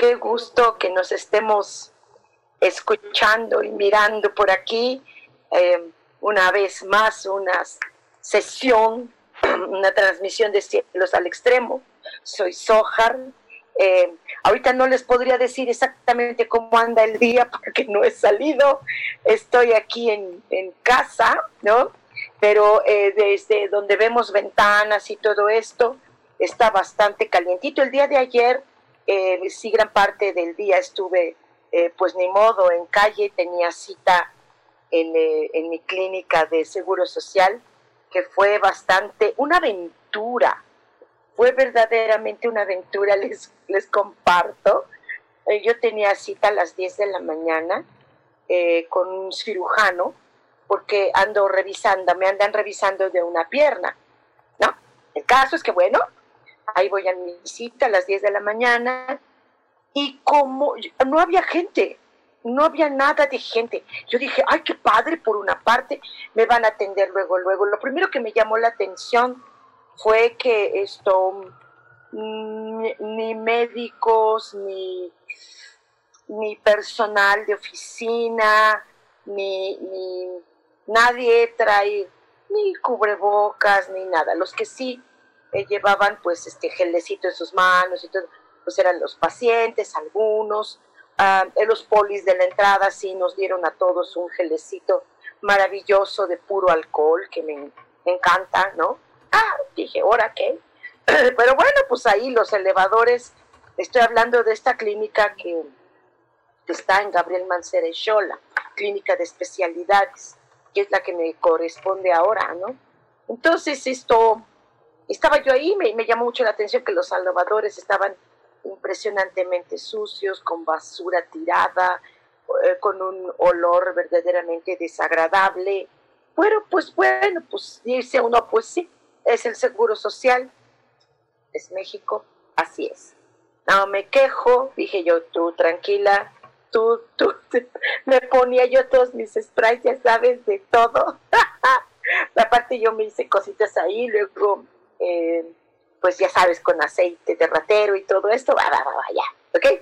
Qué gusto que nos estemos escuchando y mirando por aquí. Eh, una vez más, una sesión, una transmisión de Cielos al Extremo. Soy Sojar. Eh, ahorita no les podría decir exactamente cómo anda el día porque no he salido. Estoy aquí en, casa, ¿no? Pero eh, desde donde vemos ventanas y todo esto, está bastante calientito. El día de ayer eh, sí gran parte del día estuve, eh, pues ni modo, en calle, tenía cita en, eh, en, mi clínica de seguro social, que fue bastante, una aventura, fue verdaderamente una aventura, les, les comparto. yo tenía cita a las 10 de la mañana con un cirujano, porque ando revisando, me andan revisando de una pierna, ¿no? El caso es que, bueno, ahí voy a mi cita a las 10 de la mañana y como no había gente, no había nada de gente. Yo dije, ay, qué padre, por una parte, me van a atender luego, luego. Lo primero que me llamó la atención fue que esto, mm, ni, médicos, ni, ni personal de oficina, ni nadie trae ni cubrebocas, ni nada. Los que sí eh, llevaban pues este gelecito en sus manos y todo, pues eran los pacientes, algunos, ah, los polis de la entrada sí nos dieron a todos un gelecito maravilloso de puro alcohol que me, encanta, ¿no? Ah, dije, ¿ahora qué? Pero bueno, pues ahí los elevadores, estoy hablando de esta clínica que, está en Gabriel Mancera y clínica de especialidades, que es la que me corresponde ahora, ¿no? Entonces esto estaba yo ahí, me, me llamó mucho la atención que los salvadores estaban impresionantemente sucios, con basura tirada, eh, con un olor verdaderamente desagradable. Bueno, pues bueno, pues dice uno, pues sí, es el seguro social, es México, así es. No me quejo, dije yo, tú tranquila, tú, tú, me ponía yo todos mis sprays, ya sabes, de todo. Aparte yo me hice cositas ahí, luego eh, pues ya sabes, con aceite de ratero y todo esto, va, va, va, ya, ¿ok?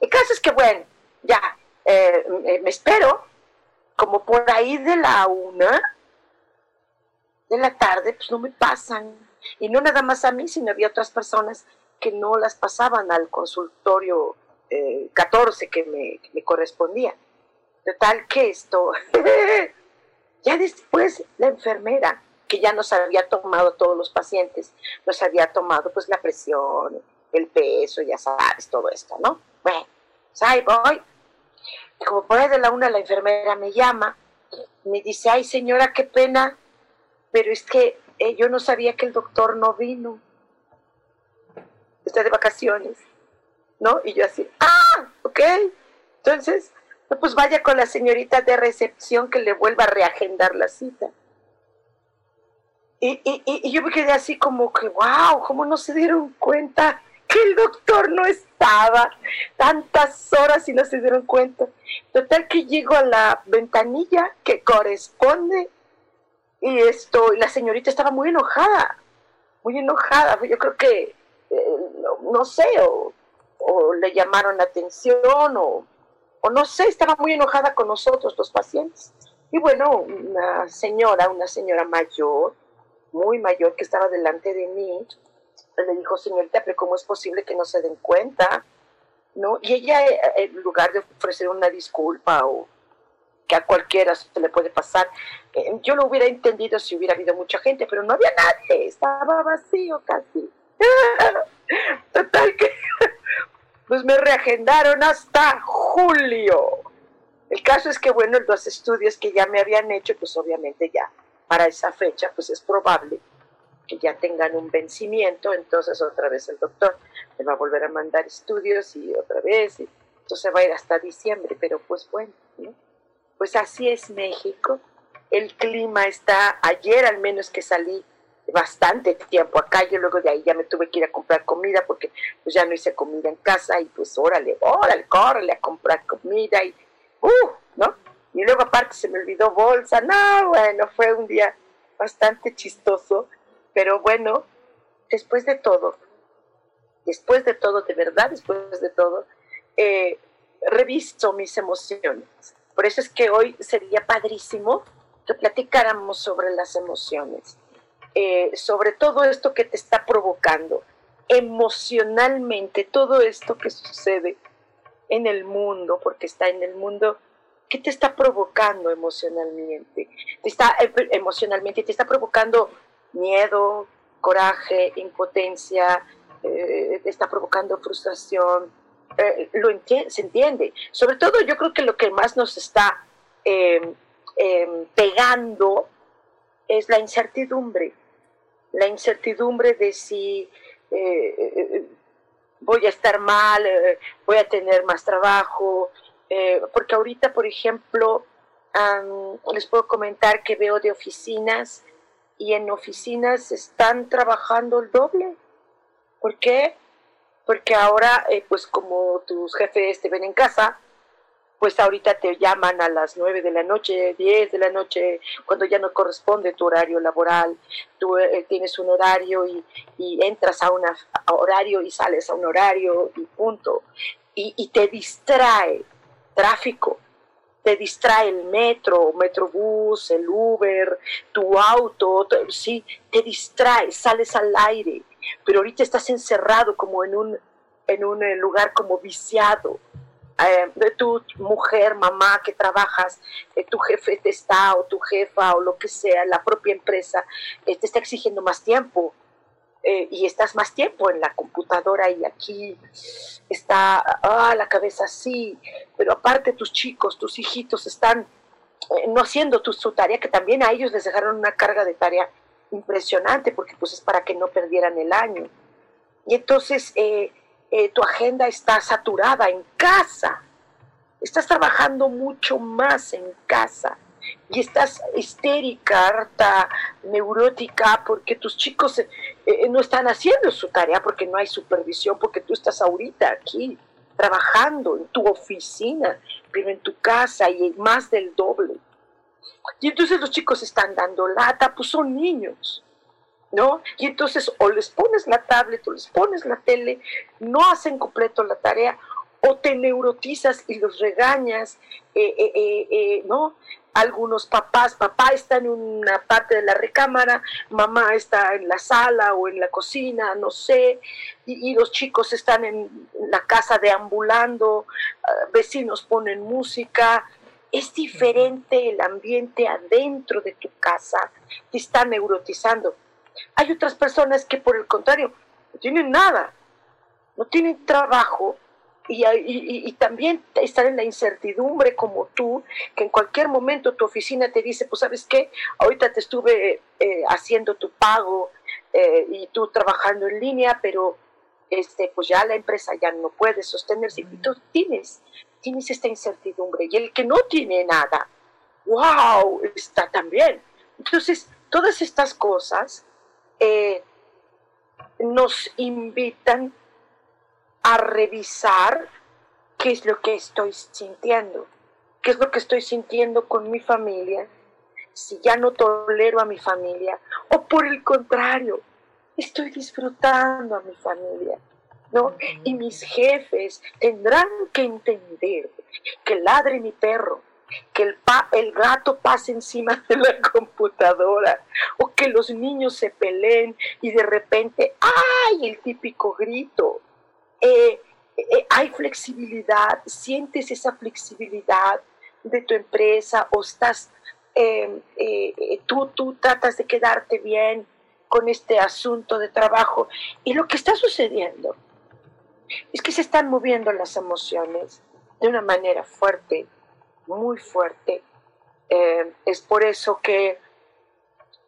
El caso es que, bueno, ya, eh, me espero, como por ahí de la una de la tarde, pues no me pasan. Y no nada más a mí, sino había otras personas que no las pasaban al consultorio 14 eh, que me, que me correspondía. Total que esto, ya después la enfermera que ya nos había tomado todos los pacientes, nos había tomado pues la presión, el peso, ya sabes, todo esto, ¿no? Bueno, pues ahí voy. Y como por ahí de la una la enfermera me llama, me dice, ay señora, qué pena, pero es que eh, yo no sabía que el doctor no vino. Está de vacaciones, ¿no? Y yo así, ah, ok. Entonces, pues vaya con la señorita de recepción que le vuelva a reagendar la cita. Y, y, y, yo me quedé así como que, wow, ¿cómo no se dieron cuenta que el doctor no estaba? Tantas horas y no se dieron cuenta. Total que llego a la ventanilla que corresponde y esto, la señorita estaba muy enojada, muy enojada. Yo creo que, eh, no, sé, o, o, le llamaron la atención o, o no sé, estaba muy enojada con nosotros los pacientes. Y bueno, una señora, una señora mayor, muy mayor que estaba delante de mí, le dijo, señorita, pero ¿cómo es posible que no se den cuenta? ¿No? Y ella, eh, en lugar de ofrecer una disculpa o, que a cualquiera se le puede pasar. Eh, yo lo hubiera entendido si hubiera habido mucha gente, pero no había nadie, estaba vacío casi. Total que pues me reagendaron hasta julio. El caso es que, bueno, los estudios que ya me habían hecho, pues obviamente ya para esa fecha, pues es probable que ya tengan un vencimiento, entonces otra vez el doctor me va a volver a mandar estudios y otra vez, entonces va a ir hasta diciembre, pero pues bueno, pues así es México. El clima está, ayer al menos que salí bastante tiempo acá, yo luego de ahí ya me tuve que ir a comprar comida porque pues ya no hice comida en casa y pues órale, órale, córrele a comprar comida y, uh, ¿no? Y luego aparte se me olvidó bolsa, no, bueno, fue un día bastante chistoso, pero bueno, después de todo, después de todo, de verdad, después de todo, eh, revisto mis emociones. Por eso es que hoy sería padrísimo que platicáramos sobre las emociones eh, sobre todo esto que te está provocando emocionalmente, todo esto que sucede en el mundo, porque está en el mundo, ¿qué te está provocando emocionalmente? Te está eh, emocionalmente, te está provocando miedo, coraje, impotencia, eh, te está provocando frustración, lo se entiende. Sobre todo yo creo que lo que más nos está em, em, pegando es la incertidumbre la incertidumbre de si eh, eh, voy a estar mal, eh, voy a tener más trabajo, porque ahorita, por ejemplo, les puedo comentar que veo de oficinas y en oficinas están trabajando el doble. ¿Por qué? Porque ahora, pues como tus jefes te ven en casa, pues ahorita te llaman a las 9 de la noche, 10 de la noche, cuando ya no corresponde tu horario laboral, tú eh, tienes un horario y, entras a un horario y sales a un horario y punto. Y, te distrae tráfico, te distrae el metro, metrobús, el Uber, tu auto, sí, te distrae, sales al aire, pero ahorita estás encerrado como en un, en un eh, lugar como viciado eh, tu mujer, mamá que trabajas, eh, tu jefe te está o tu jefa o lo que sea, la propia empresa, te está exigiendo más tiempo y estás más tiempo en la computadora y aquí está ah, la cabeza así, pero aparte tus chicos, tus hijitos están no haciendo tu, su tarea, que también a ellos les dejaron una carga de tarea impresionante porque pues es para que no perdieran el año. Y entonces eh, tu agenda está saturada en casa, estás trabajando mucho más en casa y estás histérica, harta, neurótica, porque tus chicos eh, eh, no están haciendo su tarea, porque no hay supervisión, porque tú estás ahorita aquí trabajando en tu oficina, pero en tu casa y más del doble. Y entonces los chicos están dando lata, pues son niños. ¿no? Y entonces o les pones la tablet o les pones la tele, no hacen completo la tarea, o te neurotizas y los regañas, eh, eh, eh, ¿no? Algunos papás, papá está en una parte de la recámara, mamá está en la sala o en la cocina, no sé, y, los chicos están en la casa deambulando, ah, vecinos ponen música, es diferente el ambiente adentro de tu casa, te está neurotizando. Hay otras personas que por el contrario no tienen nada, no tienen trabajo y, también están en la incertidumbre como tú, que en cualquier momento tu oficina te dice, pues sabes qué, ahorita te estuve eh, haciendo tu pago eh, y tú trabajando en línea, pero este, pues ya la empresa ya no puede sostenerse. Y tú tienes, tienes esta incertidumbre. Y el que no tiene nada, wow, está también. Entonces, todas estas cosas eh, nos invitan a revisar qué es lo que estoy sintiendo, qué es lo que estoy sintiendo con mi familia, si ya no tolero a mi familia, o por el contrario, estoy disfrutando a mi familia. ¿No? Y mis jefes tendrán que entender que ladre mi perro, que el, el gato pase encima de la computadora o que los niños se peleen y de repente, ¡ay! el típico grito. Eh, eh, hay flexibilidad, sientes esa flexibilidad, de tu empresa o estás, em, eh, tú, tú tratas de quedarte bien con este asunto de trabajo. Y lo que está sucediendo es que se están moviendo las emociones de una manera fuerte, muy fuerte. Eh, es por eso que,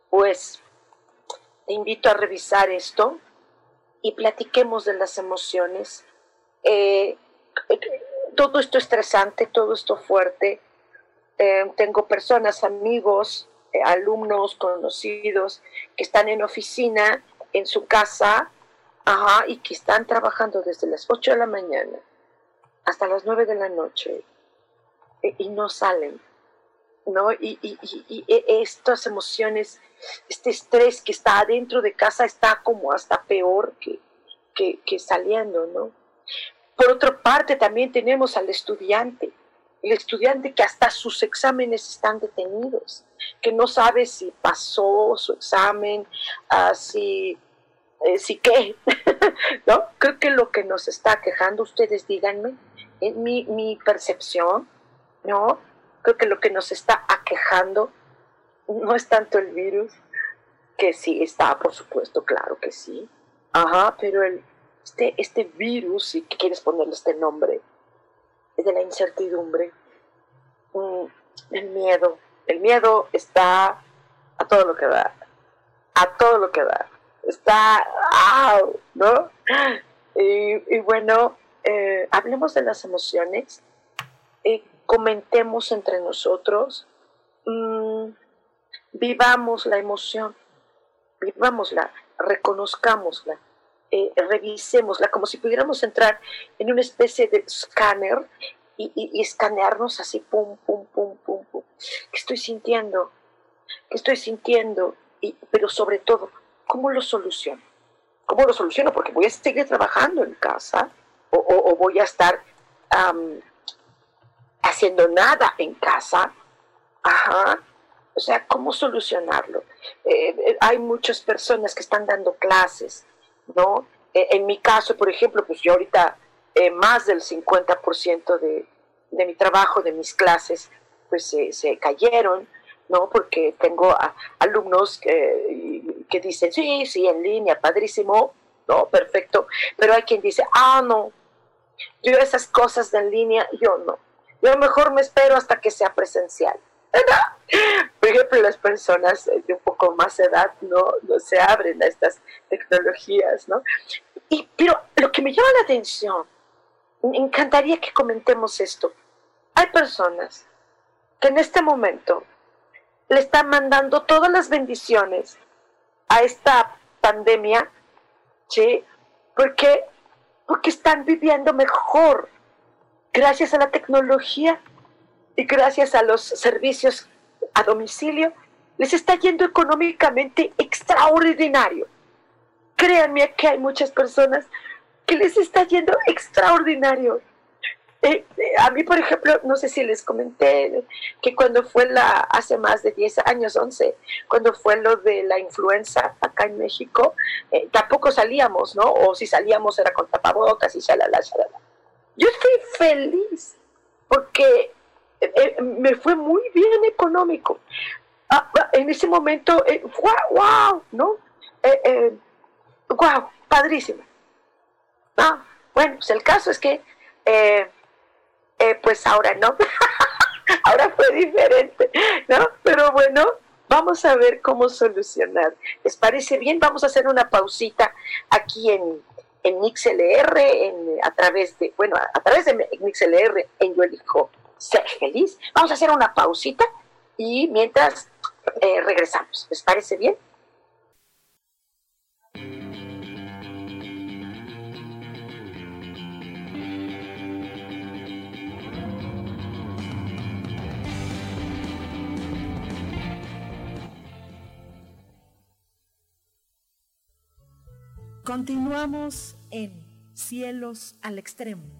pues, te invito a revisar esto y platiquemos de las emociones. Eh, todo esto estresante, todo esto fuerte. Eh, tengo personas, amigos, alumnos, conocidos, que están en oficina, en su casa, ajá, y que están trabajando desde las 8 de la mañana hasta las 9 de la noche y, no salen, ¿no? Y, y, estas emociones, este estrés que está adentro de casa está como hasta peor que, que, que saliendo, ¿no? Por otra parte, también tenemos al estudiante, el estudiante que hasta sus exámenes están detenidos, que no sabe si pasó su examen, uh, si, eh, si qué, ¿no? Creo que lo que nos está quejando, ustedes díganme, en mi, mi percepción, ¿no? Creo que lo que nos está aquejando no es tanto el virus, que sí está, por supuesto, claro que sí, ajá, pero el, este, este virus, si quieres ponerle este nombre, es de la incertidumbre, mm, el miedo. El miedo está a todo lo que da, a todo lo que da. Está, ¿no? Y, bueno, eh, hablemos de las emociones, eh, comentemos entre nosotros, mm, vivamos la emoción, vivámosla, reconozcámosla eh, revisémosla como si pudiéramos entrar en una especie de escáner y, escanearnos así, pum, pum, pum, pum, pum. ¿Qué estoy sintiendo? ¿Qué estoy sintiendo? Y, pero sobre todo, ¿cómo lo soluciono? ¿Cómo lo soluciono? Porque voy a seguir trabajando en casa o, voy a estar haciendo nada en casa. Ajá. O sea, ¿cómo solucionarlo? Eh, eh, hay muchas personas que están dando clases ¿no? E, en mi caso, por ejemplo, pues yo ahorita eh, más del 50% de, de, mi trabajo, de mis clases, pues se cayeron, ¿no? Porque tengo alumnos que, que dicen, sí, sí, en línea, padrísimo, ¿no? Perfecto. Pero hay quien dice, ah, no, yo esas cosas de en línea, yo no. Yo mejor me espero hasta que sea presencial. Por ejemplo, las personas de un poco más edad no, no se abren a estas tecnologías, ¿no? Y, pero lo que me llama la atención, me encantaría que comentemos esto. Hay personas que en este momento le están mandando todas las bendiciones a esta pandemia, ¿sí? Porque, porque están viviendo mejor gracias a la tecnología y gracias a los servicios a domicilio, les está yendo económicamente extraordinario. Créanme que hay muchas personas que les está yendo extraordinario. Eh, eh, a mí, por ejemplo, no sé si les comenté que cuando fue la, hace más de 10 años, 11, cuando fue lo de la influenza acá en México, eh, tampoco salíamos, ¿no? O si salíamos era con tapabocas y shalala, shalala. Yo estoy feliz porque eh, eh, me fue muy bien económico. Ah, ah, en ese momento, eh, wow, ¿no? wow, padrísimo. Ah, bueno, pues el caso es que, pues ahora no, ahora fue diferente, ¿no? Pero bueno, vamos a ver cómo solucionar. ¿Les parece bien? Vamos a hacer una pausita aquí en, en MixLR, en, a través de, bueno, a, través de MixLR en Yo Elijo ser feliz. Vamos a hacer una pausita y mientras eh, regresamos. ¿Les parece bien? Continuamos en Cielos al Extremo.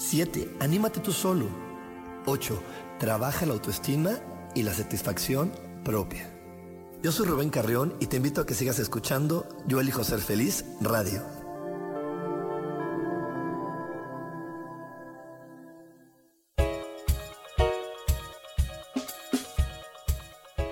7. Anímate tú solo. 8. Trabaja la autoestima y la satisfacción propia. Yo soy Rubén Carrión y te invito a que sigas escuchando Yo elijo ser feliz radio.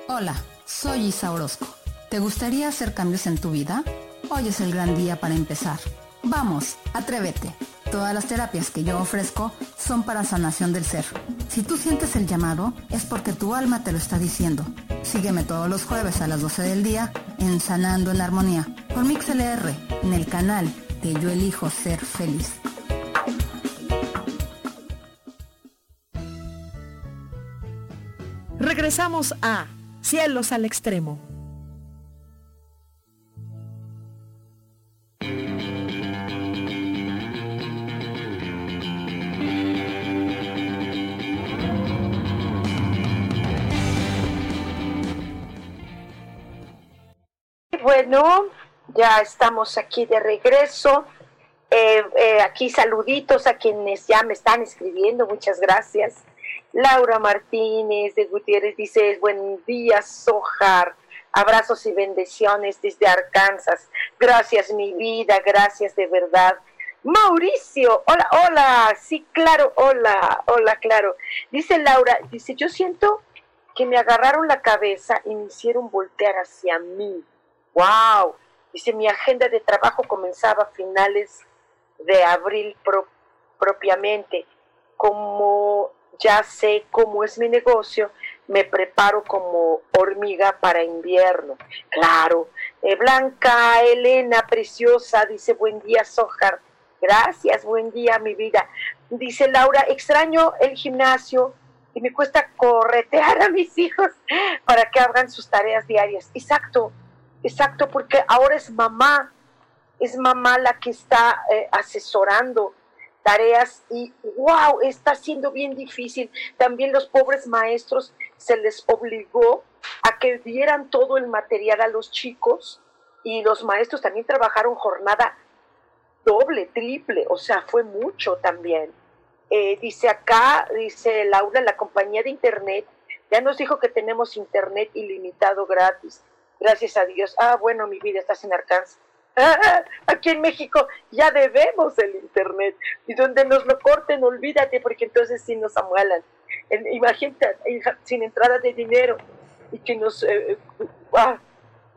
Hola, soy Isa Orozco. ¿Te gustaría hacer cambios en tu vida? Hoy es el gran día para empezar. Vamos, atrévete. Todas las terapias que yo ofrezco son para sanación del ser. Si tú sientes el llamado, es porque tu alma te lo está diciendo. Sígueme todos los jueves a las 12 del día en Sanando en Armonía por MixLR en el canal de Yo Elijo Ser Feliz. Regresamos a Cielos al Extremo. Bueno, ya estamos aquí de regreso. Eh, eh, aquí saluditos a quienes ya me están escribiendo, muchas gracias. Laura Martínez de Gutiérrez dice, buen día, Sojar. Abrazos y bendiciones desde Arkansas. Gracias, mi vida, gracias de verdad. Mauricio, hola, hola, sí, claro, hola, hola, claro. Dice Laura, dice, yo siento que me agarraron la cabeza y me hicieron voltear hacia mí wow, dice, mi agenda de trabajo comenzaba a finales de abril propiamente. Como ya sé cómo es mi negocio, me preparo como hormiga para invierno. Claro, eh, Blanca, Elena, preciosa, dice, buen día, Sojar. Gracias, buen día, mi vida. Dice Laura, extraño el gimnasio y me cuesta corretear a mis hijos para que hagan sus tareas diarias. Exacto, Exacto, porque ahora es mamá, es mamá la que está eh, asesorando tareas y wow, está siendo bien difícil. También los pobres maestros se les obligó a que dieran todo el material a los chicos y los maestros también trabajaron jornada doble, triple, o sea, fue mucho también. Eh, dice acá, dice Laura, la compañía de internet ya nos dijo que tenemos internet ilimitado gratis. Gracias a Dios. Ah, bueno, mi vida, estás en Arkansas. Ah, aquí en México ya debemos el Internet. Y donde nos lo corten, olvídate, porque entonces sí nos amuelan. Imagínate, sin entrada de dinero y que nos, eh, ah,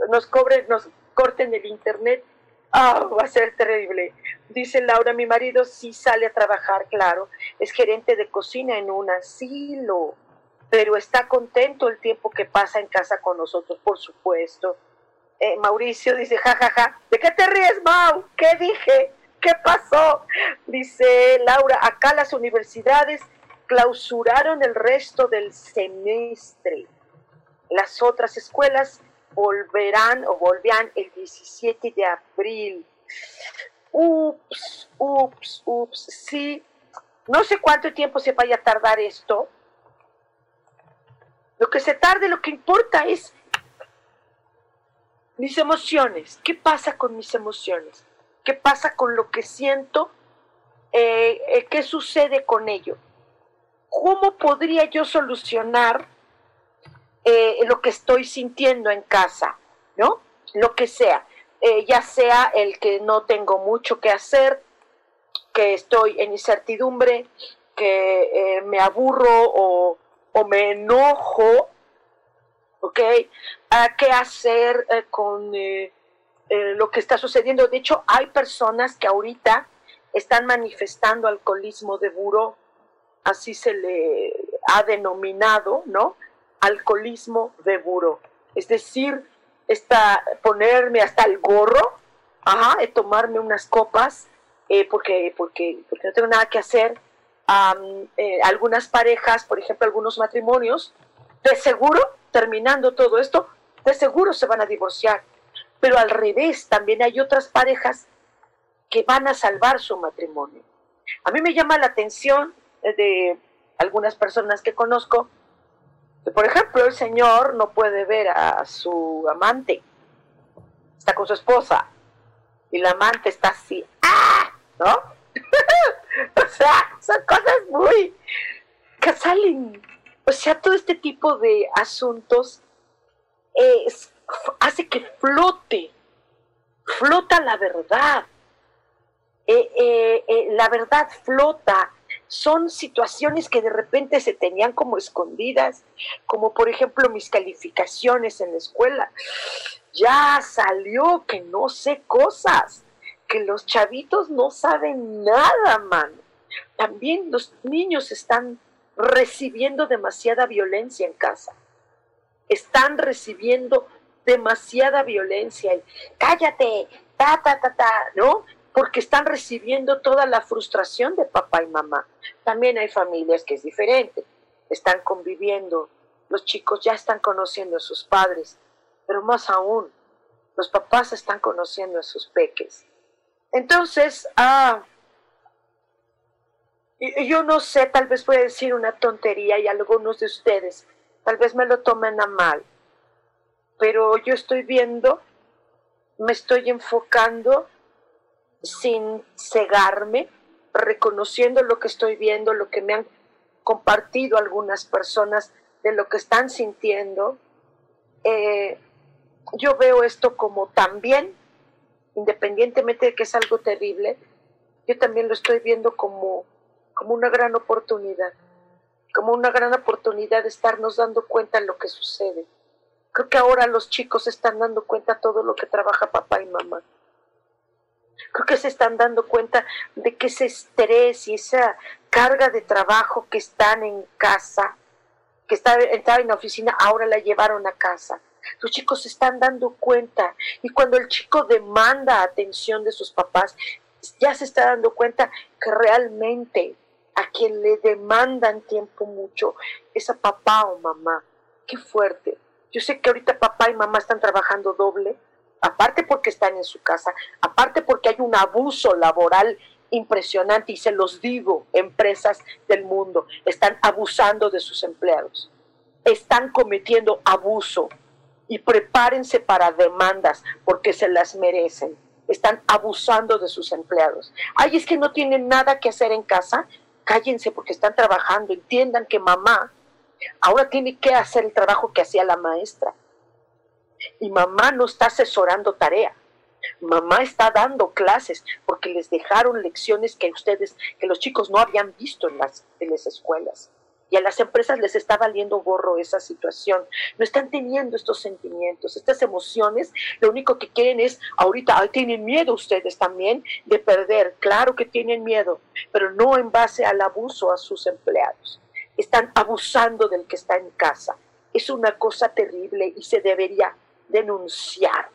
nos cobren, nos corten el Internet. Ah, va a ser terrible. Dice Laura, mi marido sí sale a trabajar, claro. Es gerente de cocina en un asilo pero está contento el tiempo que pasa en casa con nosotros, por supuesto. Eh, Mauricio dice, jajaja, ja, ja. ¿de qué te ríes, Mau? ¿Qué dije? ¿Qué pasó? Dice Laura, acá las universidades clausuraron el resto del semestre. Las otras escuelas volverán o volvían el 17 de abril. Ups, ups, ups, sí. No sé cuánto tiempo se vaya a tardar esto, lo que se tarde, lo que importa es mis emociones. ¿Qué pasa con mis emociones? qué pasa con lo que siento, eh, eh, qué sucede con ello. ¿Cómo podría yo solucionar eh, lo que estoy sintiendo en casa? ¿No? Lo que sea. ya sea el que no tengo mucho que hacer, que estoy en incertidumbre, que me aburro o, o, me enojo, ¿ok? ¿Qué hacer con lo que está sucediendo? De hecho, hay personas que ahorita están manifestando alcoholismo de buró, así se le ha denominado, ¿no? Alcoholismo de buró. Es decir, está ponerme hasta el gorro, ajá, de tomarme unas copas, eh, porque, porque, porque no tengo nada que hacer. Eh, algunas parejas, por ejemplo, algunos matrimonios, de seguro, terminando todo esto, de seguro se van a divorciar. Pero al revés, también hay otras parejas que van a salvar su matrimonio. A mí me llama la atención de algunas personas que conozco, que por ejemplo el señor no puede ver a su amante, está con su esposa, y la amante está así, ¡ah! ¿No? o sea, son cosas muy que salen. O sea, todo este tipo de asuntos hace que flote, flota la verdad. Eh, eh, eh, la verdad flota. Son situaciones que de repente se tenían como escondidas, como por ejemplo mis calificaciones en la escuela. Ya salió que no sé cosas, que los chavitos no saben nada, mano. También los niños están recibiendo demasiada violencia en casa. Están recibiendo demasiada violencia. Cállate, ta, ta, ta, ta, ¿no? porque están recibiendo toda la frustración de papá y mamá. También hay familias que es diferente, están conviviendo, los chicos ya están conociendo a sus padres, pero más aún, los papás están conociendo a sus peques. Entonces, ah, yo no sé, tal vez voy a decir una tontería y algunos de ustedes tal vez me lo tomen a mal, pero yo estoy viendo, me estoy enfocando sin cegarme, reconociendo lo que estoy viendo, lo que me han compartido algunas personas de lo que están sintiendo. Eh, yo veo esto como también, independientemente de que es algo terrible, yo también lo estoy viendo como, como una gran oportunidad, como una gran oportunidad de estarnos dando cuenta de lo que sucede. Creo que ahora los chicos están dando cuenta de todo lo que trabaja papá y mamá creo que se están dando cuenta de que ese estrés y esa carga de trabajo que están en casa, que estaba, en la oficina, ahora la llevaron a casa. Los chicos se están dando cuenta y cuando el chico demanda atención de sus papás, ya se está dando cuenta que realmente a quien le demandan tiempo mucho es a papá o mamá. Qué fuerte. Yo sé que ahorita papá y mamá están trabajando doble, aparte porque están en su casa, aparte porque hay un abuso laboral impresionante y se los digo, empresas del mundo están abusando de sus empleados, están cometiendo abuso y prepárense para demandas porque se las merecen. Están abusando de sus empleados. Ay, es que no tienen nada que hacer en casa. Cállense porque están trabajando. Entiendan que mamá ahora tiene que hacer el trabajo que hacía la maestra y mamá no está asesorando tarea. Mamá está dando clases porque les dejaron lecciones que ustedes, que los chicos no habían visto en las, en las escuelas. Y a las empresas les está valiendo gorro esa situación. No están teniendo estos sentimientos, estas emociones. Lo único que quieren es, ahorita, tienen miedo ustedes también de perder. Claro que tienen miedo, pero no en base al abuso a sus empleados. Están abusando del que está en casa. Es una cosa terrible y se debería denunciar.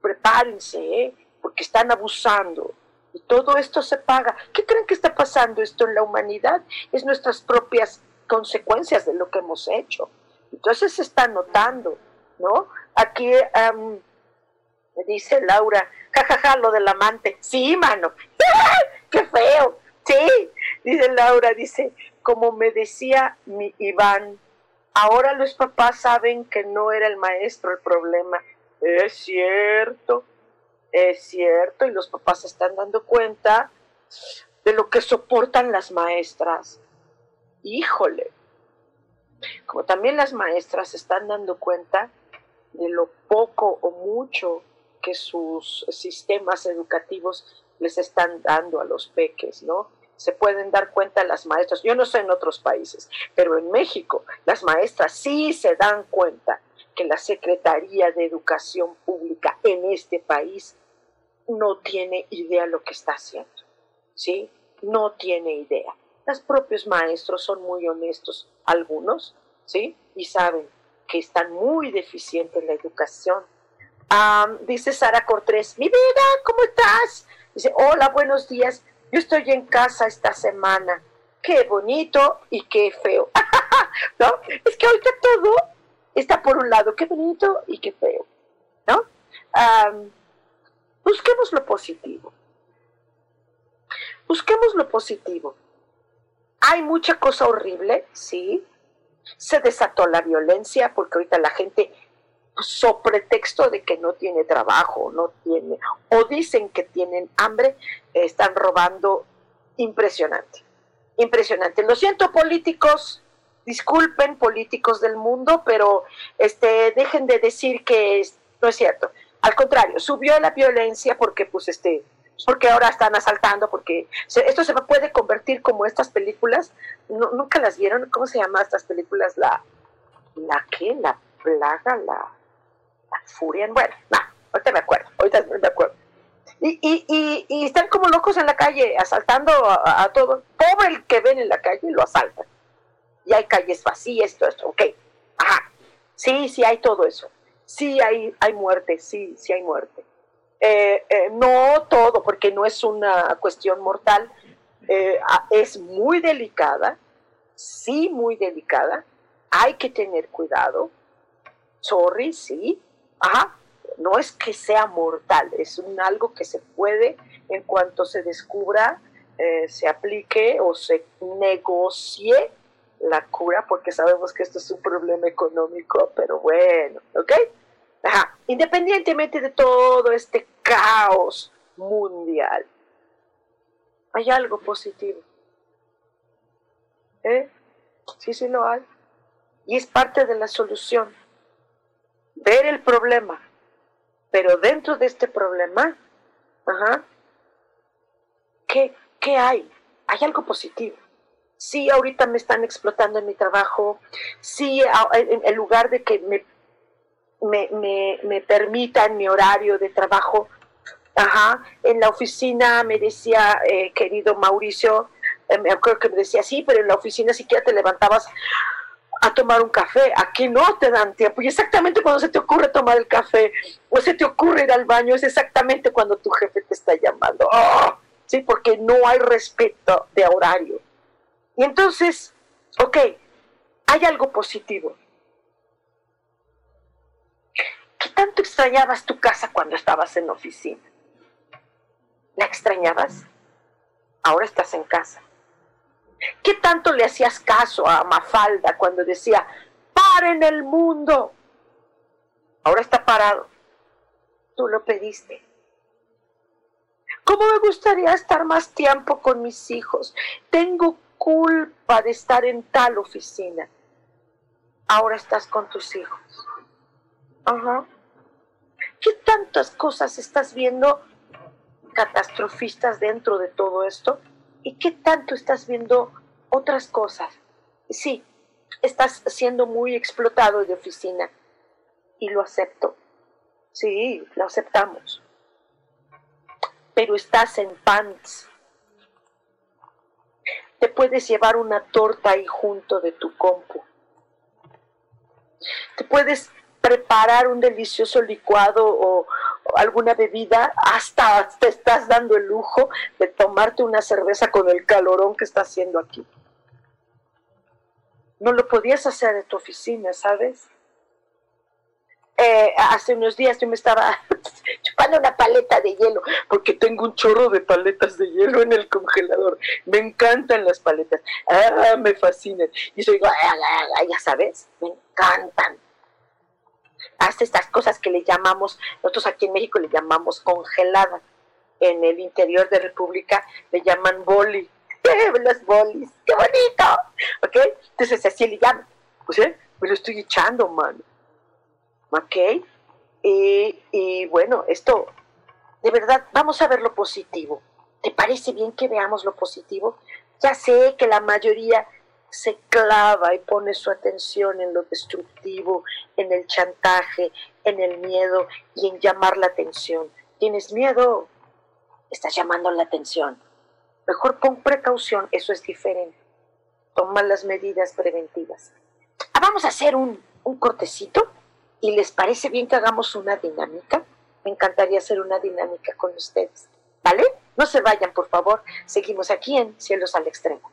Prepárense, ¿eh? porque están abusando. Y todo esto se paga. ¿Qué creen que está pasando esto en la humanidad? Es nuestras propias consecuencias de lo que hemos hecho. Entonces se está notando, ¿no? Aquí me dice Laura, jajaja, lo del amante. Sí, mano. ¡Qué feo! Sí, dice Laura, dice, como me decía mi Iván, Ahora los papás saben que no era el maestro el problema. Es cierto, es cierto, y los papás se están dando cuenta de lo que soportan las maestras. Híjole, como también las maestras se están dando cuenta de lo poco o mucho que sus sistemas educativos les están dando a los peques, ¿no? Se pueden dar cuenta las maestras, yo no sé en otros países, pero en México las maestras sí se dan cuenta que la Secretaría de Educación Pública en este país no tiene idea lo que está haciendo, ¿sí? No tiene idea. Los propios maestros son muy honestos, algunos, ¿sí? Y saben que están muy deficientes en la educación. dice Sara Cortés, mi vida, ¿cómo estás? Dice, hola, buenos días, yo estoy en casa esta semana. Qué bonito y qué feo. ¿No? Es que ahorita todo está por un lado, qué bonito y qué feo. ¿No? busquemos lo positivo. Busquemos lo positivo. Hay mucha cosa horrible, sí, se desató la violencia porque ahorita la gente sobre pretexto de que no tiene trabajo, no tiene, o dicen que tienen hambre, están robando impresionante, impresionante. Lo siento políticos, disculpen políticos del mundo, pero este, dejen de decir que no es cierto. Al contrario, subió la violencia porque pues este, porque ahora están asaltando, porque esto se puede convertir como estas películas, nunca las vieron, ¿cómo se llama estas películas? La, la qué, la plaga, la, furia, bueno, no, ahorita me acuerdo, ahorita me acuerdo. Y, y, y, están como locos en la calle, asaltando a, a todo, pobre el que ven en la calle, lo asaltan. Y hay calles vacías, todo esto, ok, ajá, sí, sí hay todo eso, sí hay, hay muerte, sí, sí hay muerte eh, eh, no todo, porque no es una cuestión mortal, eh, es muy delicada, sí, muy delicada, hay que tener cuidado, sorry, sí, ajá, no es que sea mortal, es un algo que se puede, en cuanto se descubra, se aplique o se negocie la cura, porque sabemos que esto es un problema económico, pero bueno, ¿ok? Ajá. Independientemente de todo este caos mundial, hay algo positivo. ¿Eh? Sí, sí lo hay. Y es parte de la solución. Ver el problema. Pero dentro de este problema, ajá, ¿qué, ¿qué hay? Hay algo positivo. Sí, ahorita me están explotando en mi trabajo. Sí, en lugar de que me me, me, me permita en mi horario de trabajo. Ajá, en la oficina me decía, eh, querido Mauricio, eh, me acuerdo que me decía, sí, pero en la oficina siquiera te levantabas a tomar un café, aquí no te dan tiempo. Y exactamente cuando se te ocurre tomar el café o se te ocurre ir al baño, es exactamente cuando tu jefe te está llamando. ¡Oh! Sí, porque no hay respeto de horario. Y entonces, ok, hay algo positivo. ¿Qué tanto extrañabas tu casa cuando estabas en oficina? ¿La extrañabas? Ahora estás en casa. ¿Qué tanto le hacías caso a Mafalda cuando decía, paren el mundo? Ahora está parado. Tú lo pediste. ¿Cómo me gustaría estar más tiempo con mis hijos? Tengo culpa de estar en tal oficina. Ahora estás con tus hijos. Ajá. ¿Qué tantas cosas estás viendo catastrofistas dentro de todo esto? ¿Y qué tanto estás viendo otras cosas? Sí, estás siendo muy explotado de oficina y lo acepto. Sí, lo aceptamos. Pero estás en pants. Te puedes llevar una torta ahí junto de tu compu. Te puedes preparar un delicioso licuado o, alguna bebida, hasta te estás dando el lujo de tomarte una cerveza con el calorón que está haciendo aquí. No lo podías hacer en tu oficina, ¿sabes? Eh, hace unos días yo me estaba chupando una paleta de hielo, porque tengo un chorro de paletas de hielo en el congelador. Me encantan las paletas, ah, me fascinan. Y soy, ya sabes, me encantan hace estas cosas que le llamamos, nosotros aquí en México le llamamos congelada. en el interior de República le llaman boli. Los bolis, qué bonito. ¿Ok? Entonces así le llaman. Pues ¿eh? me lo estoy echando, mano. ¿Ok? y bueno, esto, de verdad, vamos a ver lo positivo. ¿Te parece bien que veamos lo positivo? Ya sé que la mayoría se clava y pone su atención en lo destructivo, en el chantaje, en el miedo y en llamar la atención. ¿Tienes miedo? Estás llamando la atención. Mejor con precaución, eso es diferente. Toma las medidas preventivas. Ah, vamos a hacer un, un cortecito y les parece bien que hagamos una dinámica. Me encantaría hacer una dinámica con ustedes. ¿Vale? No se vayan, por favor. Seguimos aquí en Cielos al Extremo.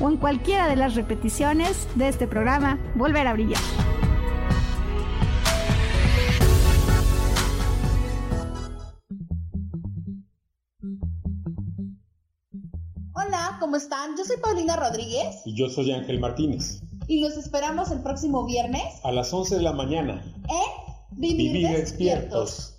o en cualquiera de las repeticiones de este programa Volver a Brillar. Hola, ¿cómo están? Yo soy Paulina Rodríguez. Y yo soy Ángel Martínez. Y los esperamos el próximo viernes. A las 11 de la mañana. En Vivir, despiertos.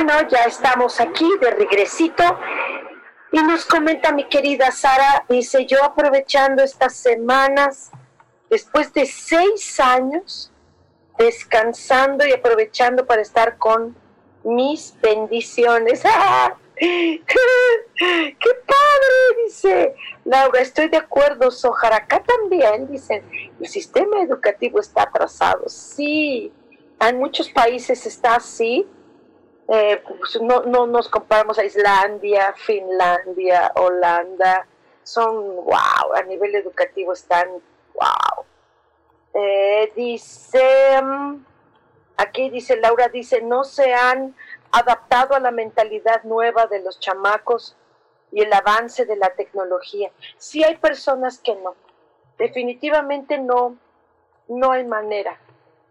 Bueno, ya estamos aquí de regresito y nos comenta mi querida Sara, dice yo aprovechando estas semanas, después de seis años, descansando y aprovechando para estar con mis bendiciones. ¡Qué padre! Dice Laura, estoy de acuerdo, Sojar, acá también, dicen, el sistema educativo está atrasado. Sí, en muchos países está así, eh, pues no, no nos comparamos a Islandia, Finlandia, Holanda, son wow, a nivel educativo están wow. Eh, dice, mm, aquí dice Laura, dice, no se han adaptado a la mentalidad nueva de los chamacos y el avance de la tecnología. Sí hay personas que no, definitivamente no, no hay manera.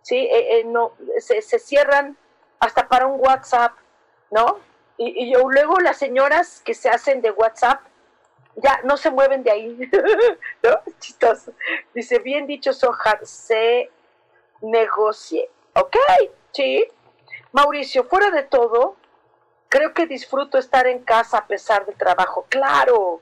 Sí, eh, no, se, se cierran hasta para un WhatsApp, ¿no? Y, luego las señoras que se hacen de WhatsApp, ya no se mueven de ahí. ¿No? Chistoso. Dice, bien dicho, Sojar, se negocie. ¿Ok? Sí. Mauricio, fuera de todo, creo que disfruto estar en casa a pesar del trabajo. Claro,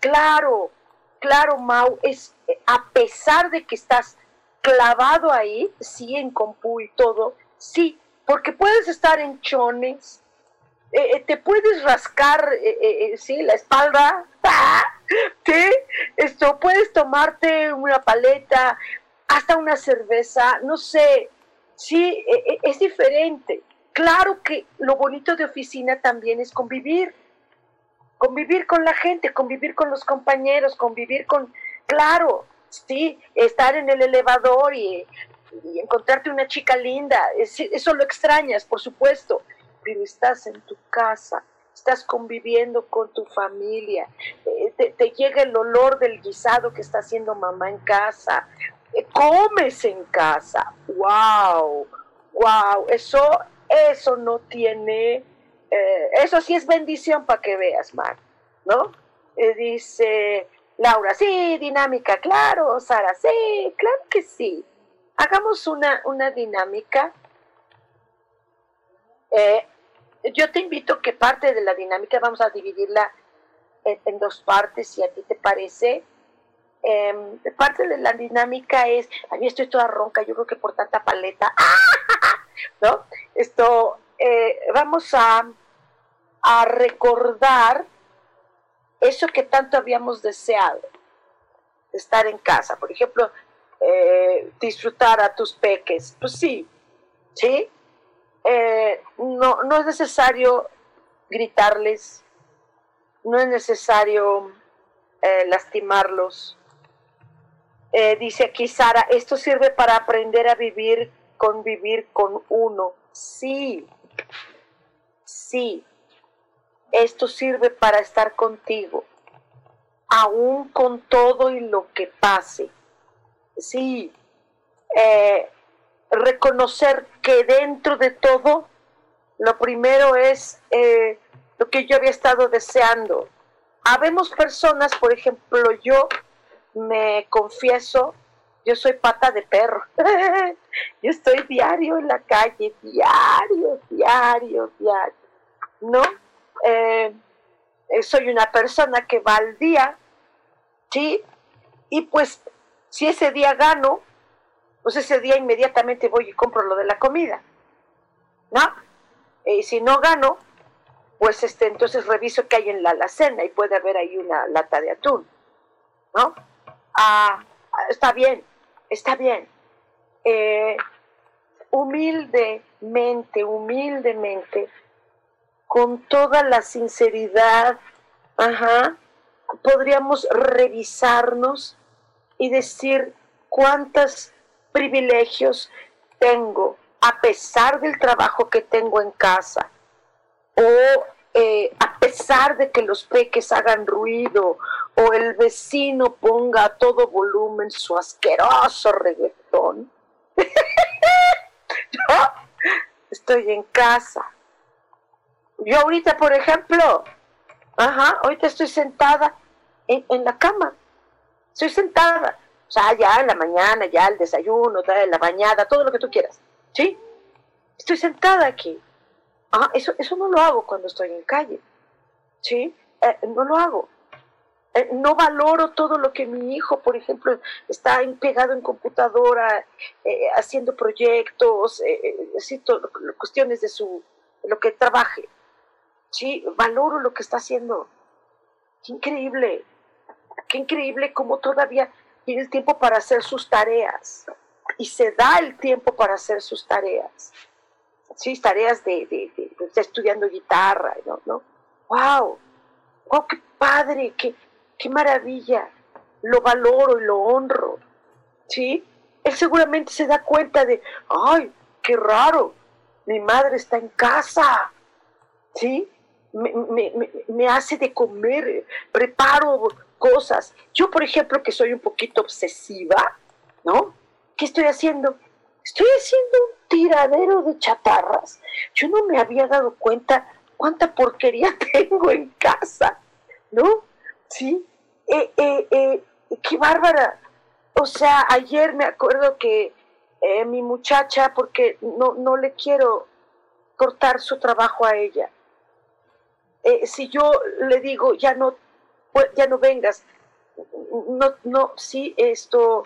claro, claro, Mau, es a pesar de que estás clavado ahí, sí, en compu y todo, sí, porque puedes estar en chones, eh, eh, te puedes rascar, eh, sí, la espalda, ¿sí? Esto, puedes tomarte una paleta, hasta una cerveza, no sé, sí, es diferente. Claro que lo bonito de oficina también es convivir, convivir con la gente, convivir con los compañeros, convivir con, claro, sí, estar en el elevador y, encontrarte una chica linda, eso lo extrañas, por supuesto, pero estás en tu casa, estás conviviendo con tu familia, eh, te, llega el olor del guisado que está haciendo mamá en casa, eh, comes en casa, wow, wow, eso, eso no tiene, eh, eso sí es bendición para que veas, Mar, ¿no? dice, Laura, sí, dinámica, claro, Sara, sí, claro que sí. Hagamos una, una dinámica. Eh, yo te invito que parte de la dinámica vamos a dividirla en, dos partes, si a ti te parece. Em, parte de la dinámica es, a mí estoy toda ronca, yo creo que por tanta paleta, ¿no? Esto, eh, vamos a, a recordar eso que tanto habíamos deseado, estar en casa, por ejemplo, eh, disfrutar a tus peques, pues sí, ¿sí? Eh, no, no es necesario gritarles, no es necesario eh, lastimarlos. dice aquí Sara, esto sirve para aprender a vivir, convivir con uno. Sí, sí, esto sirve para estar contigo, aún con todo y lo que pase. Sí, eh, reconocer que dentro de todo, lo primero es eh, lo que yo había estado deseando. Habemos personas, por ejemplo, yo me confieso, yo soy pata de perro. yo estoy diario en la calle, diario, diario, diario. ¿No? Eh, soy una persona que va al día, ¿sí? Y pues si ese día gano, pues ese día inmediatamente voy y compro lo de la comida, ¿no? Y si no gano, pues este, entonces reviso qué hay en la alacena y puede haber ahí una lata de atún, ¿no? Ah, está bien, está bien. Eh, humildemente, humildemente, con toda la sinceridad, ajá, podríamos revisarnos y decir cuántos privilegios tengo a pesar del trabajo que tengo en casa o eh, a pesar de que los peques hagan ruido o el vecino ponga a todo volumen su asqueroso reggaetón. Yo estoy en casa yo ahorita, por ejemplo, ajá, ahorita estoy sentada en, la cama. Estoy sentada. O sea, ya en la mañana, ya el desayuno, la bañada, todo lo que tú quieras. ¿Sí? Estoy sentada aquí. Ah, eso, eso no lo hago cuando estoy en calle. ¿Sí? Eh, no lo hago. Eh, no valoro todo lo que mi hijo, por ejemplo, está pegado en computadora, eh, haciendo proyectos, cuestiones de su, lo que trabaje. Sí, valoro lo que está haciendo. Increíble. Qué increíble cómo todavía tiene el tiempo para hacer sus tareas. Y se da el tiempo para hacer sus tareas. Sí, tareas de, de, de, estudiando guitarra, ¿no? ¿no? ¡Wow! ¡Wow, qué padre! Qué, ¡Qué maravilla! Lo valoro y lo honro. ¿Sí? Él seguramente se da cuenta de, ¡ay, qué raro! Mi madre está en casa. ¿Sí? me, hace de comer, preparo cosas. Yo, por ejemplo, que soy un poquito obsesiva, ¿no? ¿Qué estoy haciendo? Estoy haciendo un tiradero de chatarras. Yo no me había dado cuenta cuánta porquería tengo en casa, ¿no? ¿sí? Eh, eh, eh, qué bárbara. O sea, ayer me acuerdo que mi muchacha, porque no, no le quiero cortar su trabajo a ella. si yo le digo, ya no, ya no vengas, no, no, sí, esto,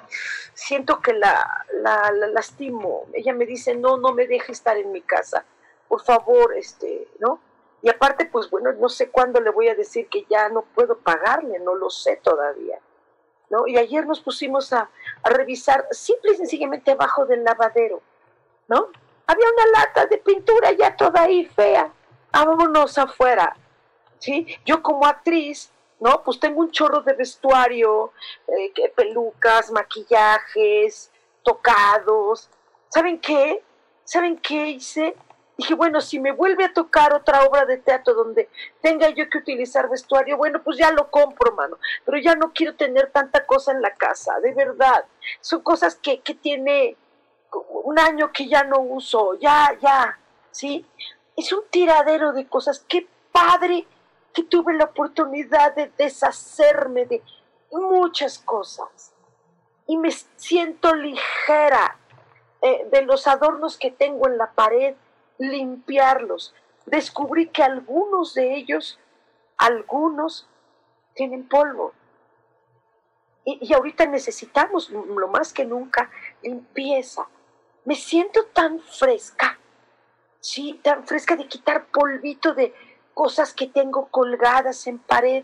siento que la, la, la, lastimo. Ella me dice, no, no me deje estar en mi casa, por favor, este, ¿no? Y aparte, pues bueno, no sé cuándo le voy a decir que ya no puedo pagarle, no lo sé todavía. ¿no? Y ayer nos pusimos a, a revisar simple y sencillamente abajo del lavadero, ¿no? Había una lata de pintura ya toda ahí fea. Vámonos afuera, ¿sí? Yo como actriz, ¿no? Pues tengo un chorro de vestuario, eh, pelucas, maquillajes, tocados. ¿Saben qué? ¿Saben qué hice? Dije, bueno, si me vuelve a tocar otra obra de teatro donde tenga yo que utilizar vestuario, bueno, pues ya lo compro, mano. Pero ya no quiero tener tanta cosa en la casa, de verdad. Son cosas que, que tiene un año que ya no uso, ya, ya, ¿sí? Es un tiradero de cosas. Qué padre tuve la oportunidad de deshacerme de muchas cosas. Y me siento ligera eh, de los adornos que tengo en la pared limpiarlos. Descubrí que algunos de ellos, algunos, tienen polvo. Y, ahorita necesitamos, lo más que nunca, limpieza. Me siento tan fresca, sí, tan fresca de quitar polvito de cosas que tengo colgadas en pared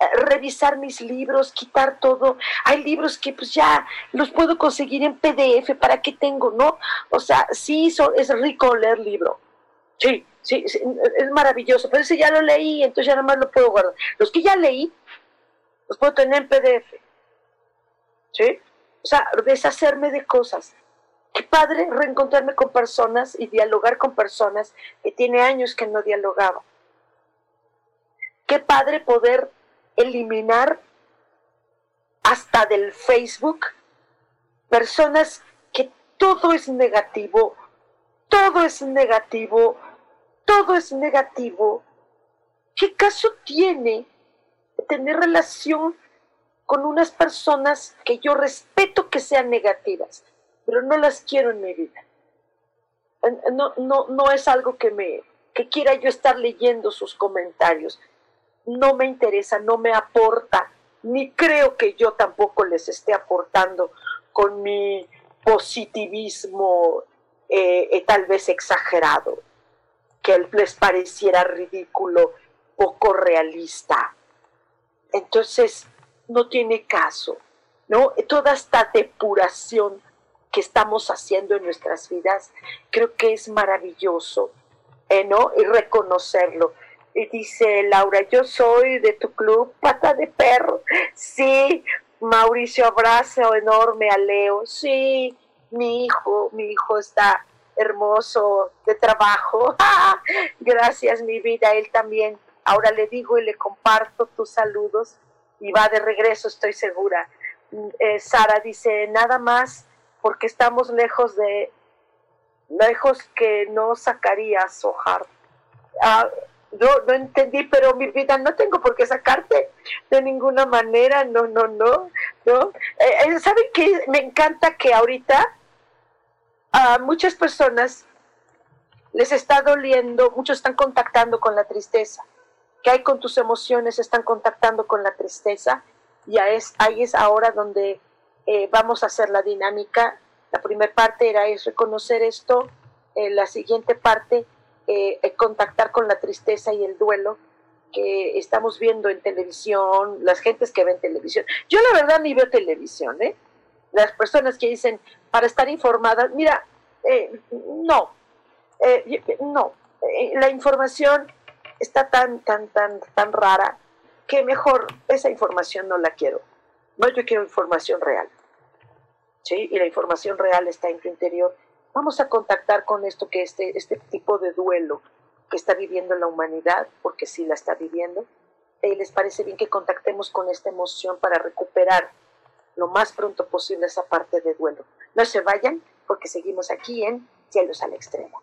eh, revisar mis libros, quitar todo. Hay libros que pues ya los puedo conseguir en PDF, ¿para qué tengo, no? O sea, sí, es rico leer libro. Sí, sí, es maravilloso, pero ese ya lo leí, entonces ya nada más lo puedo guardar. Los que ya leí, los puedo tener en PDF. ¿Sí? O sea, deshacerme de cosas. Qué padre reencontrarme con personas y dialogar con personas que tiene años que no dialogaba. Qué padre poder eliminar hasta del Facebook personas que todo es negativo, todo es negativo, todo es negativo. ¿Qué caso tiene tener relación con unas personas que yo respeto que sean negativas, pero no las quiero en mi vida? No, no, no es algo que me que quiera yo estar leyendo sus comentarios no me interesa, no me aporta, ni creo que yo tampoco les esté aportando con mi positivismo eh, eh, tal vez exagerado, que les pareciera ridículo, poco realista. Entonces, no tiene caso, ¿no? Toda esta depuración que estamos haciendo en nuestras vidas, creo que es maravilloso, ¿eh? ¿no? Y reconocerlo. Y dice Laura, yo soy de tu club, pata de perro. Sí, Mauricio, abrazo enorme a Leo. Sí, mi hijo, mi hijo está hermoso de trabajo. Gracias, mi vida, él también. Ahora le digo y le comparto tus saludos y va de regreso, estoy segura. Eh, Sara dice, nada más porque estamos lejos de, lejos que no sacarías, Ojar. Ah, no, no entendí, pero mi vida no tengo por qué sacarte de ninguna manera, no, no, no, no. Eh, eh, ¿Saben qué? Me encanta que ahorita a muchas personas les está doliendo, muchos están contactando con la tristeza. ¿Qué hay con tus emociones? Están contactando con la tristeza y es, ahí es ahora donde eh, vamos a hacer la dinámica. La primera parte era es reconocer esto, la siguiente parte eh, eh, contactar con la tristeza y el duelo que estamos viendo en televisión, las gentes que ven televisión. Yo la verdad ni veo televisión, ¿eh? Las personas que dicen para estar informadas, mira, eh, no, no, la información está tan, tan, tan, tan rara que mejor esa información no la quiero. No, yo quiero información real. ¿Sí? Y la información real está en tu interior vamos a contactar con esto que este, este tipo de duelo que está viviendo la humanidad, porque sí la está viviendo, eh, les parece bien que contactemos con esta emoción para recuperar lo más pronto posible esa parte de duelo. No se vayan porque seguimos aquí en Cielos al Extremo.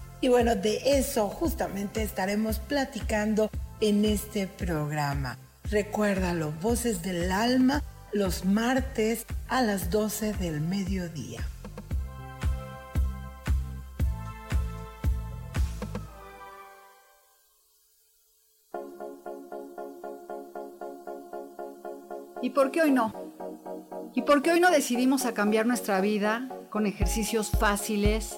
y bueno, de eso justamente estaremos platicando en este programa. Recuérdalo, Voces del Alma, los martes a las 12 del mediodía. ¿Y por qué hoy no? ¿Y por qué hoy no decidimos a cambiar nuestra vida con ejercicios fáciles,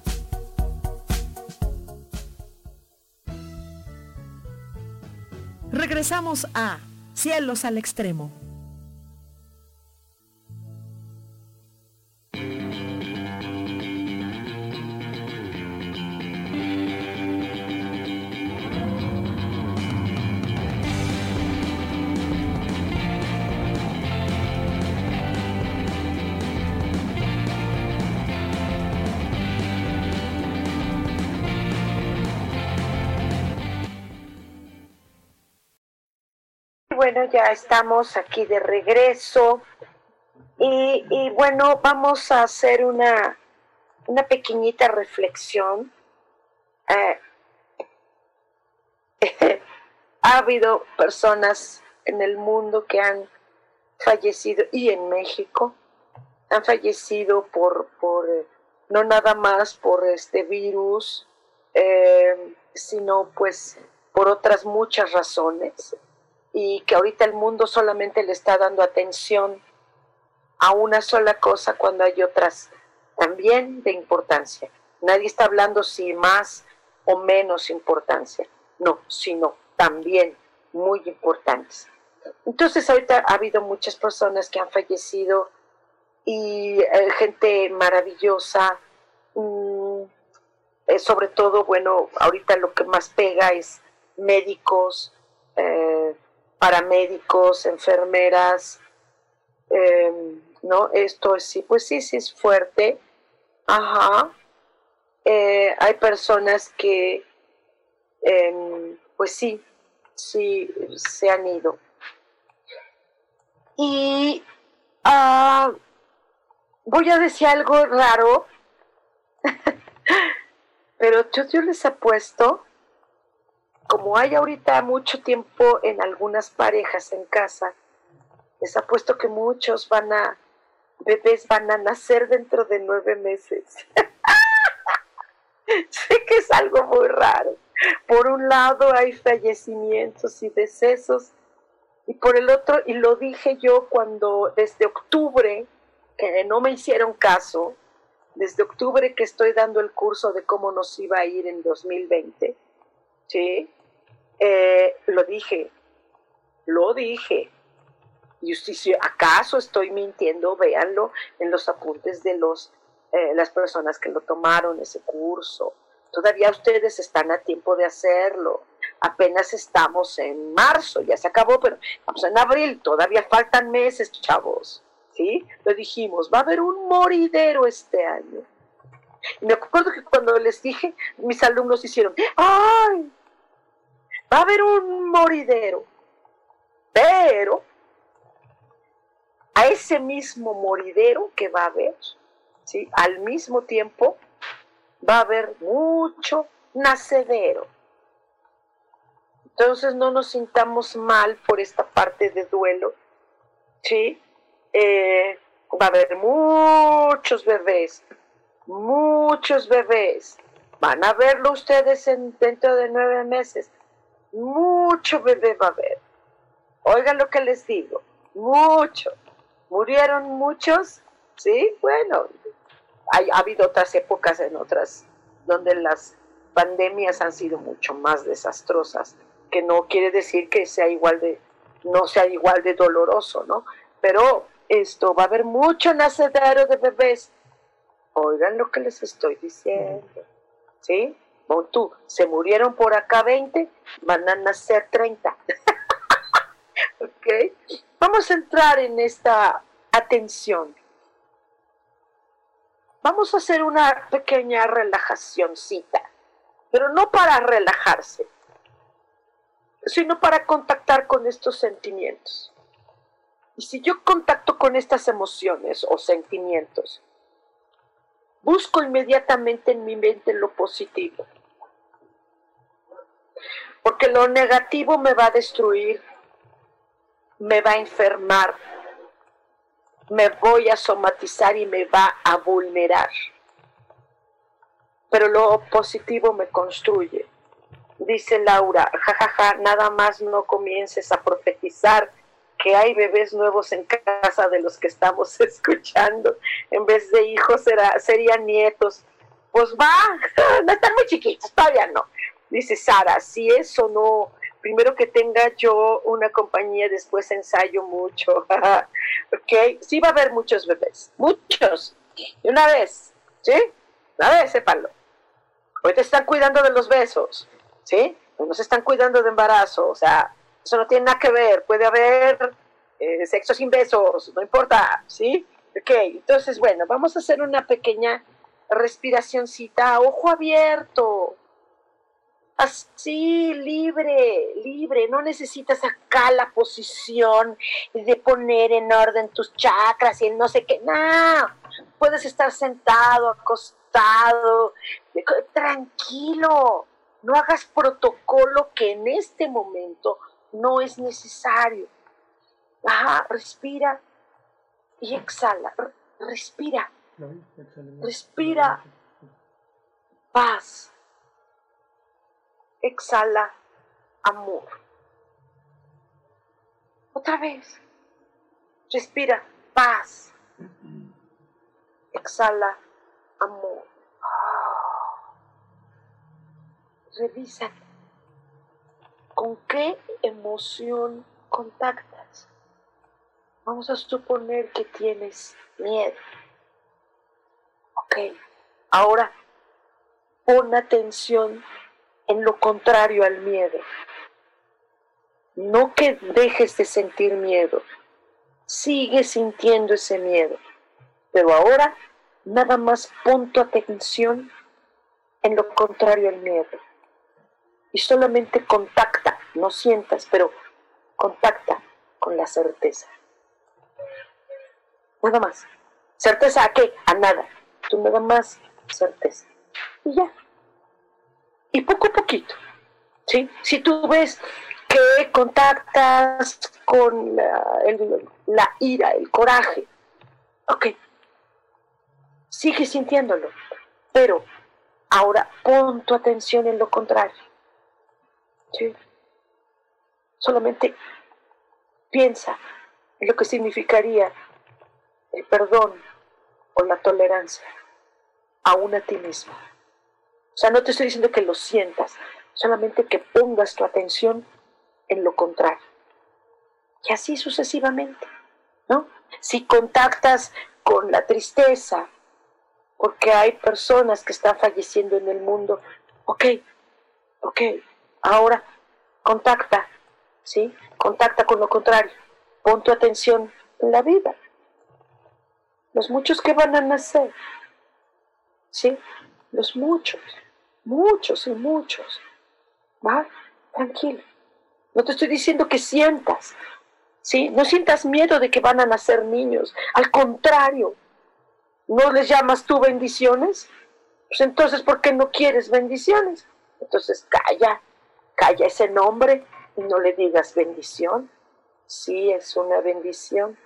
Regresamos a Cielos al Extremo. Bueno, ya estamos aquí de regreso y, bueno, vamos a hacer una, una pequeñita reflexión. Eh, ha habido personas en el mundo que han fallecido y en México han fallecido por, por no nada más por este virus, eh, sino pues por otras muchas razones y que ahorita el mundo solamente le está dando atención a una sola cosa cuando hay otras también de importancia. Nadie está hablando si más o menos importancia, no, sino también muy importantes. Entonces ahorita ha habido muchas personas que han fallecido y eh, gente maravillosa, mm, eh, sobre todo, bueno, ahorita lo que más pega es médicos, eh, paramédicos, enfermeras, em, ¿no? Esto sí, pues sí, sí es fuerte. Ajá. Eh, hay personas que, em, pues sí, sí, se han ido. Y ah, voy a decir algo raro, pero yo, yo les apuesto como hay ahorita mucho tiempo en algunas parejas en casa, les apuesto que muchos van a, bebés van a nacer dentro de nueve meses. sé que es algo muy raro. Por un lado hay fallecimientos y decesos, y por el otro, y lo dije yo cuando desde octubre, que no me hicieron caso, desde octubre que estoy dando el curso de cómo nos iba a ir en 2020, ¿sí? Eh, lo dije, lo dije. Y si acaso estoy mintiendo, véanlo en los apuntes de los, eh, las personas que lo tomaron ese curso. Todavía ustedes están a tiempo de hacerlo. Apenas estamos en marzo, ya se acabó, pero estamos en abril, todavía faltan meses, chavos. ¿Sí? Lo dijimos, va a haber un moridero este año. Y me acuerdo que cuando les dije, mis alumnos hicieron, ¡ay! Va a haber un moridero. Pero a ese mismo moridero que va a haber, ¿sí? al mismo tiempo va a haber mucho nacedero. Entonces no nos sintamos mal por esta parte de duelo, ¿sí? Eh, va a haber muchos bebés, muchos bebés. Van a verlo ustedes en, dentro de nueve meses. Mucho bebé va a haber. Oigan lo que les digo, mucho. ¿Murieron muchos? Sí, bueno, hay, ha habido otras épocas en otras donde las pandemias han sido mucho más desastrosas, que no quiere decir que sea igual de, no sea igual de doloroso, ¿no? Pero esto, va a haber mucho nacedero de bebés. Oigan lo que les estoy diciendo, ¿sí? O tú, se murieron por acá 20, van a nacer 30. ¿Ok? Vamos a entrar en esta atención. Vamos a hacer una pequeña relajacióncita, pero no para relajarse, sino para contactar con estos sentimientos. Y si yo contacto con estas emociones o sentimientos, busco inmediatamente en mi mente lo positivo. Porque lo negativo me va a destruir, me va a enfermar, me voy a somatizar y me va a vulnerar. Pero lo positivo me construye. Dice Laura, jajaja, nada más no comiences a profetizar que hay bebés nuevos en casa de los que estamos escuchando. En vez de hijos será, serían nietos. Pues va, no están muy chiquitos, todavía no. Dice Sara, si eso no primero que tenga yo una compañía, después ensayo mucho. ok, sí va a haber muchos bebés, muchos. Y una vez, ¿sí? Una vez, sépanlo. Te están cuidando de los besos, ¿sí? no se están cuidando de embarazo, o sea, eso no tiene nada que ver. Puede haber eh, sexo sin besos, no importa, ¿sí? Ok, entonces, bueno, vamos a hacer una pequeña respiracióncita, ojo abierto, así, libre, libre, no necesitas acá la posición de poner en orden tus chakras y no sé qué, no, puedes estar sentado, acostado, tranquilo, no hagas protocolo que en este momento no es necesario. Ajá, respira y exhala, respira, respira, paz exhala amor. Otra vez. Respira paz. Exhala amor. Revisa con qué emoción contactas. Vamos a suponer que tienes miedo. Ok, ahora pon atención en lo contrario al miedo. No que dejes de sentir miedo, sigue sintiendo ese miedo, pero ahora nada más pon tu atención en lo contrario al miedo. Y solamente contacta, no sientas, pero contacta con la certeza. Nada más. ¿Certeza a qué? A nada. Tú nada más certeza. Y ya y poco a poquito. ¿sí? Si tú ves que contactas con la, ira, el coraje, ok, sigue sintiéndolo, pero ahora pon tu atención en lo contrario. ¿sí? Solamente piensa en lo que significaría el perdón o la tolerancia. aún a ti mismo. O sea, no te estoy diciendo que lo sientas, solamente que pongas tu atención en lo contrario. Y así sucesivamente, ¿no? Si contactas con la tristeza, porque hay personas que están falleciendo en el mundo, ok, ok, ahora contacta, ¿sí? Contacta con lo contrario, pon tu atención en la vida. Los muchos que van a nacer, ¿sí? Los muchos, muchos y muchos. ¿Va? Tranquilo. No te estoy diciendo que sientas, ¿sí? No sientas miedo de que van a nacer niños. Al contrario, ¿no les llamas tú bendiciones? Pues entonces, ¿por qué no quieres bendiciones? Entonces, calla, calla ese nombre y no le digas bendición. Sí, es una bendición.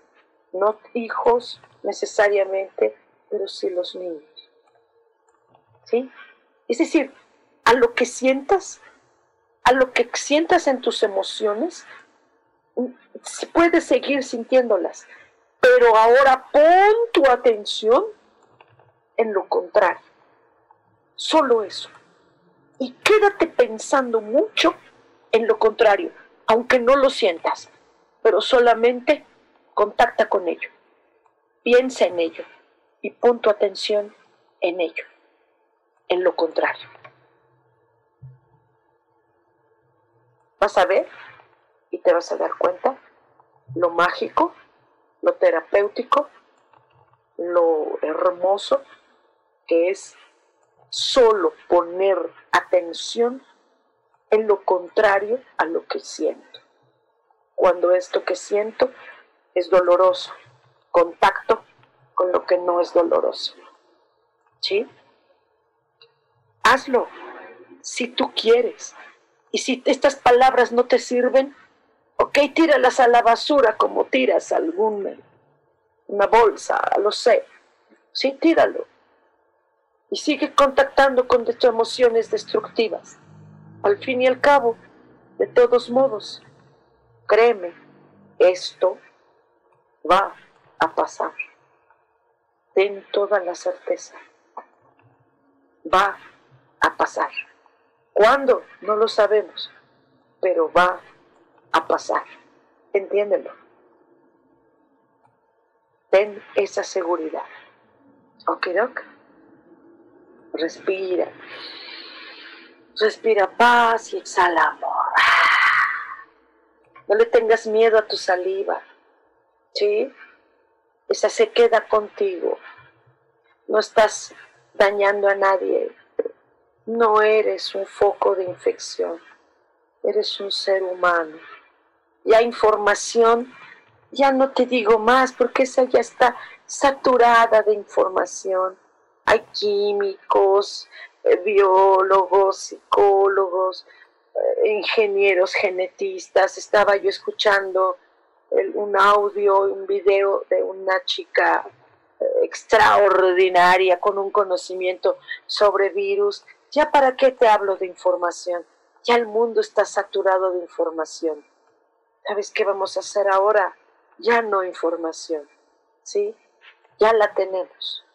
No hijos necesariamente, pero sí los niños. ¿Sí? Es decir, a lo que sientas, a lo que sientas en tus emociones, puedes seguir sintiéndolas, pero ahora pon tu atención en lo contrario. Solo eso. Y quédate pensando mucho en lo contrario, aunque no lo sientas, pero solamente contacta con ello. Piensa en ello y pon tu atención en ello, en lo contrario. Vas a ver y te vas a dar cuenta lo mágico, lo terapéutico, lo hermoso que es solo poner atención en lo contrario a lo que siento. Cuando esto que siento es doloroso, contacto con lo que no es doloroso. ¿Sí? Hazlo si tú quieres. Y si estas palabras no te sirven, ok, tíralas a la basura como tiras alguna una bolsa, lo sé. Sí, tíralo. Y sigue contactando con tus emociones destructivas. Al fin y al cabo, de todos modos, créeme, esto va a pasar. Ten toda la certeza. Va a pasar. ¿Cuándo? No lo sabemos, pero va a pasar. Entiéndelo. Ten esa seguridad. ¿Ok, Doc? Respira. Respira paz y exhala amor. No le tengas miedo a tu saliva. ¿Sí? Esa se queda contigo. No estás dañando a nadie. No eres un foco de infección. Eres un ser humano. Ya información, ya no te digo más porque esa ya está saturada de información. Hay químicos, eh, biólogos, psicólogos, eh, ingenieros genetistas. Estaba yo escuchando un audio, un video de una chica eh, extraordinaria con un conocimiento sobre virus. Ya para qué te hablo de información? Ya el mundo está saturado de información. ¿Sabes qué vamos a hacer ahora? Ya no información, ¿sí? Ya la tenemos,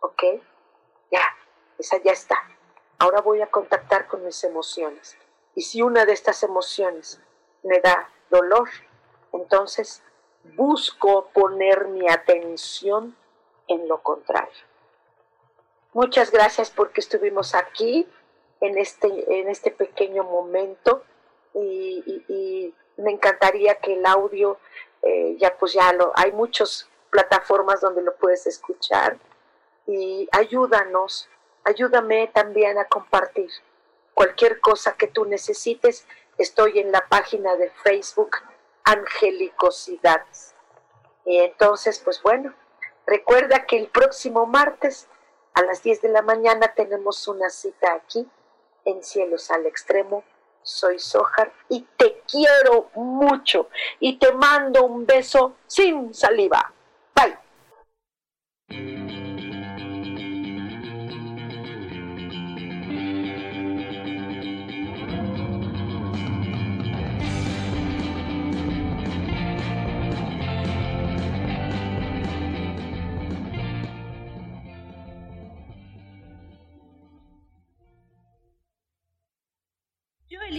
¿ok? Ya, esa ya está. Ahora voy a contactar con mis emociones. Y si una de estas emociones me da dolor, entonces busco poner mi atención en lo contrario. Muchas gracias porque estuvimos aquí en este, en este pequeño momento y, me encantaría que el audio, eh, ya pues ya lo, hay muchas plataformas donde lo puedes escuchar y ayúdanos, ayúdame también a compartir cualquier cosa que tú necesites. Estoy en la página de Facebook Angelicosidades. Y entonces, pues bueno, recuerda que el próximo martes a las 10 de la mañana tenemos una cita aquí en Cielos al Extremo. Soy Sojar y te quiero mucho y te mando un beso sin saliva. Bye.